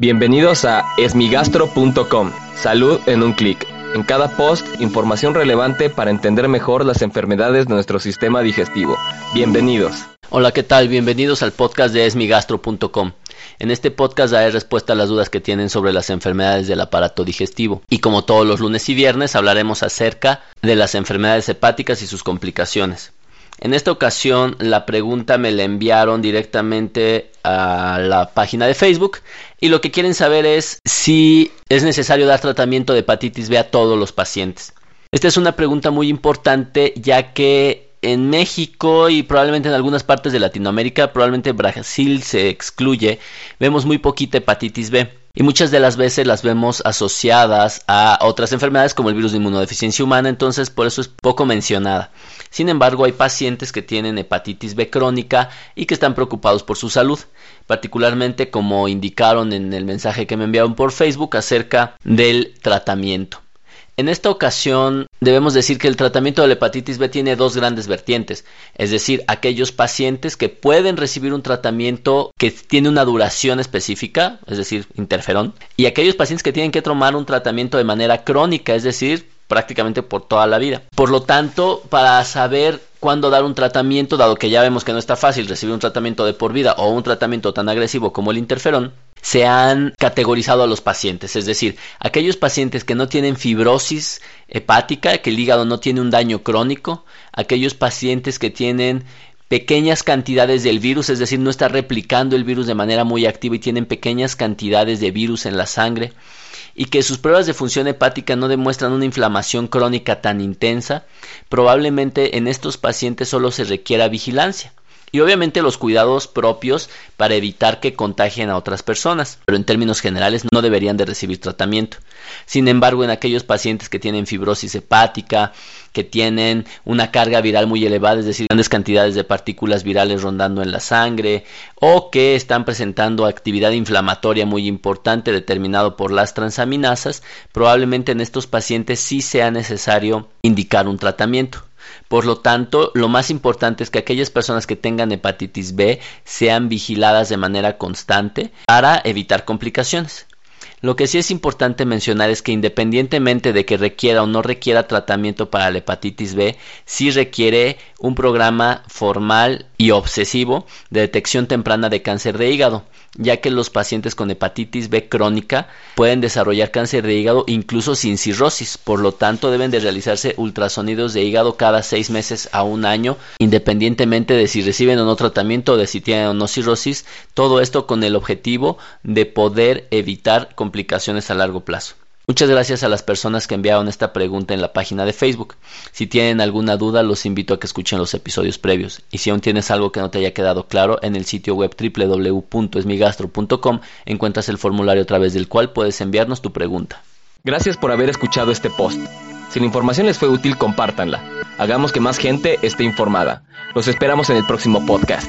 Bienvenidos a esmigastro.com. Salud en un clic. En cada post, información relevante para entender mejor las enfermedades de nuestro sistema digestivo. Bienvenidos. Hola, ¿qué tal? Bienvenidos al podcast de esmigastro.com. En este podcast daré respuesta a las dudas que tienen sobre las enfermedades del aparato digestivo. Y como todos los lunes y viernes hablaremos acerca de las enfermedades hepáticas y sus complicaciones. En esta ocasión la pregunta me la enviaron directamente a la página de Facebook y lo que quieren saber es si es necesario dar tratamiento de hepatitis B a todos los pacientes. Esta es una pregunta muy importante ya que en México y probablemente en algunas partes de Latinoamérica, probablemente Brasil se excluye, vemos muy poquita hepatitis B y muchas de las veces las vemos asociadas a otras enfermedades como el virus de inmunodeficiencia humana, entonces por eso es poco mencionada. Sin embargo, hay pacientes que tienen hepatitis B crónica y que están preocupados por su salud, particularmente como indicaron en el mensaje que me enviaron por Facebook acerca del tratamiento. En esta ocasión debemos decir que el tratamiento de la hepatitis B tiene dos grandes vertientes, es decir, aquellos pacientes que pueden recibir un tratamiento que tiene una duración específica, es decir, interferón, y aquellos pacientes que tienen que tomar un tratamiento de manera crónica, es decir, prácticamente por toda la vida. Por lo tanto, para saber cuándo dar un tratamiento, dado que ya vemos que no está fácil recibir un tratamiento de por vida o un tratamiento tan agresivo como el interferón, se han categorizado a los pacientes, es decir, aquellos pacientes que no tienen fibrosis hepática, que el hígado no tiene un daño crónico, aquellos pacientes que tienen pequeñas cantidades del virus, es decir, no está replicando el virus de manera muy activa y tienen pequeñas cantidades de virus en la sangre, y que sus pruebas de función hepática no demuestran una inflamación crónica tan intensa, probablemente en estos pacientes solo se requiera vigilancia y obviamente los cuidados propios para evitar que contagien a otras personas, pero en términos generales no deberían de recibir tratamiento. Sin embargo, en aquellos pacientes que tienen fibrosis hepática, que tienen una carga viral muy elevada, es decir, grandes cantidades de partículas virales rondando en la sangre, o que están presentando actividad inflamatoria muy importante determinado por las transaminasas, probablemente en estos pacientes sí sea necesario indicar un tratamiento. Por lo tanto, lo más importante es que aquellas personas que tengan hepatitis B sean vigiladas de manera constante para evitar complicaciones. Lo que sí es importante mencionar es que independientemente de que requiera o no requiera tratamiento para la hepatitis B, sí requiere un programa formal y obsesivo de detección temprana de cáncer de hígado, ya que los pacientes con hepatitis B crónica pueden desarrollar cáncer de hígado incluso sin cirrosis, por lo tanto deben de realizarse ultrasonidos de hígado cada seis meses a un año, independientemente de si reciben o no tratamiento o de si tienen o no cirrosis, todo esto con el objetivo de poder evitar complicaciones a largo plazo. Muchas gracias a las personas que enviaron esta pregunta en la página de Facebook. Si tienen alguna duda, los invito a que escuchen los episodios previos. Y si aún tienes algo que no te haya quedado claro, en el sitio web www.esmigastro.com encuentras el formulario a través del cual puedes enviarnos tu pregunta. Gracias por haber escuchado este post. Si la información les fue útil, compártanla. Hagamos que más gente esté informada. Los esperamos en el próximo podcast.